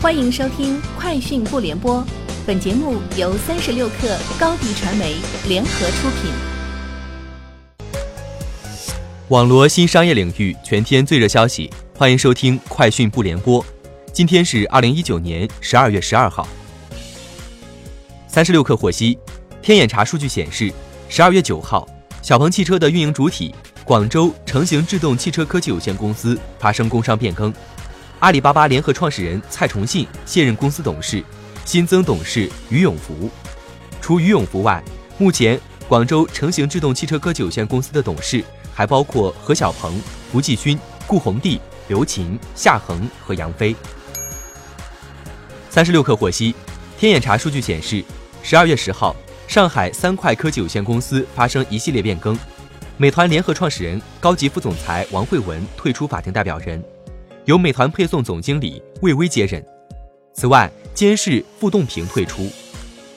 欢迎收听《快讯不联播》，本节目由三十六克高低传媒联合出品。网罗新商业领域全天最热消息，欢迎收听《快讯不联播》。今天是二零一九年十二月十二号。三十六克获悉，天眼查数据显示，十二月九号，小鹏汽车的运营主体广州成行制动汽车科技有限公司发生工商变更。阿里巴巴联合创始人蔡崇信卸任公司董事，新增董事于永福。除于永福外，目前广州成行制动汽车科技有限公司的董事还包括何小鹏、胡继勋、顾宏棣、刘琴、夏恒和杨飞。三十六氪获悉，天眼查数据显示，十二月十号，上海三快科技有限公司发生一系列变更，美团联合创始人、高级副总裁王慧文退出法定代表人。由美团配送总经理魏巍接任。此外，监事傅栋平退出。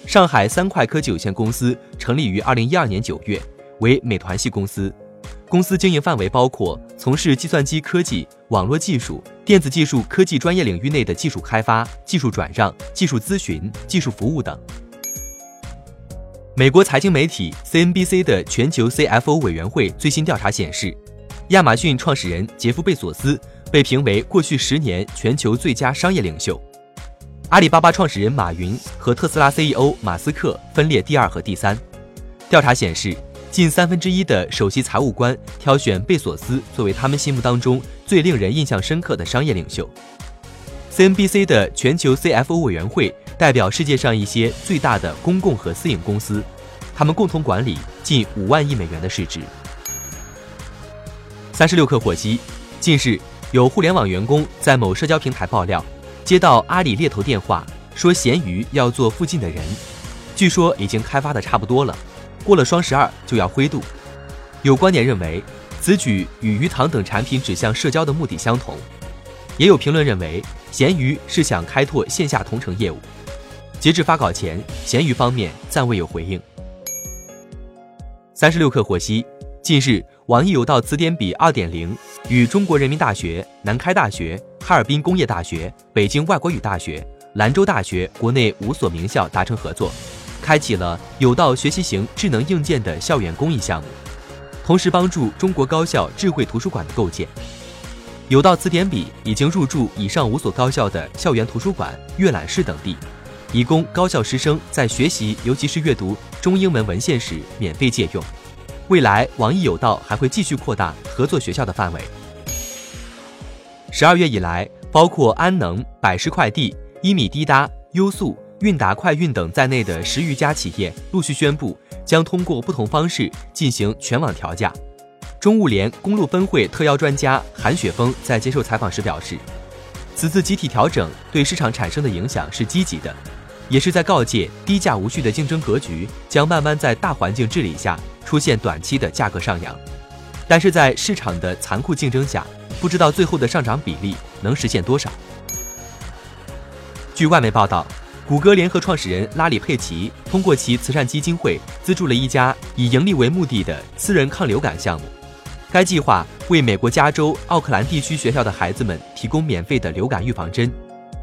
上海三快科技有限公司成立于二零一二年九月，为美团系公司。公司经营范围包括从事计算机科技、网络技术、电子技术科技专业领域内的技术开发、技术转让、技术咨询、技术服务等。美国财经媒体 CNBC 的全球 CFO 委员会最新调查显示，亚马逊创始人杰夫贝索斯。被评为过去十年全球最佳商业领袖。阿里巴巴创始人马云和特斯拉 CEO 马斯克分列第二和第三。调查显示，近三分之一的首席财务官挑选贝索斯作为他们心目当中最令人印象深刻的商业领袖。CNBC 的全球 CFO 委员会代表世界上一些最大的公共和私营公司，他们共同管理近五万亿美元的市值。三十六氪获悉，近日。有互联网员工在某社交平台爆料，接到阿里猎头电话，说闲鱼要做附近的人，据说已经开发的差不多了，过了双十二就要灰度。有观点认为，此举与鱼塘等产品指向社交的目的相同。也有评论认为，闲鱼是想开拓线下同城业务。截至发稿前，闲鱼方面暂未有回应。三十六氪获悉，近日。网易有道词典笔二点零与中国人民大学、南开大学、哈尔滨工业大学、北京外国语大学、兰州大学国内五所名校达成合作，开启了有道学习型智能硬件的校园公益项目，同时帮助中国高校智慧图书馆的构建。有道词典笔已经入驻以上五所高校的校园图书馆、阅览室等地，以供高校师生在学习，尤其是阅读中英文文献时免费借用。未来，网易有道还会继续扩大合作学校的范围。十二月以来，包括安能、百世快递、一米滴答、优速、韵达快运等在内的十余家企业陆续宣布，将通过不同方式进行全网调价。中物联公路分会特邀专家韩雪峰在接受采访时表示，此次集体调整对市场产生的影响是积极的，也是在告诫低价无序的竞争格局将慢慢在大环境治理下。出现短期的价格上扬，但是在市场的残酷竞争下，不知道最后的上涨比例能实现多少。据外媒报道，谷歌联合创始人拉里·佩奇通过其慈善基金会资助了一家以盈利为目的的私人抗流感项目。该计划为美国加州奥克兰地区学校的孩子们提供免费的流感预防针。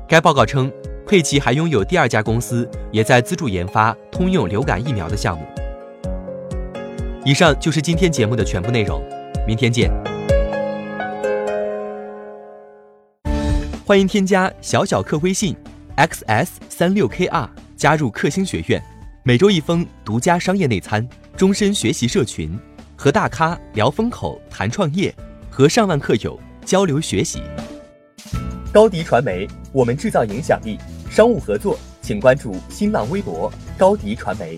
该报告称，佩奇还拥有第二家公司，也在资助研发通用流感疫苗的项目。以上就是今天节目的全部内容，明天见。欢迎添加小小客微信，xs 三六 kr，加入克星学院，每周一封独家商业内参，终身学习社群，和大咖聊风口、谈创业，和上万客友交流学习。高迪传媒，我们制造影响力。商务合作，请关注新浪微博高迪传媒。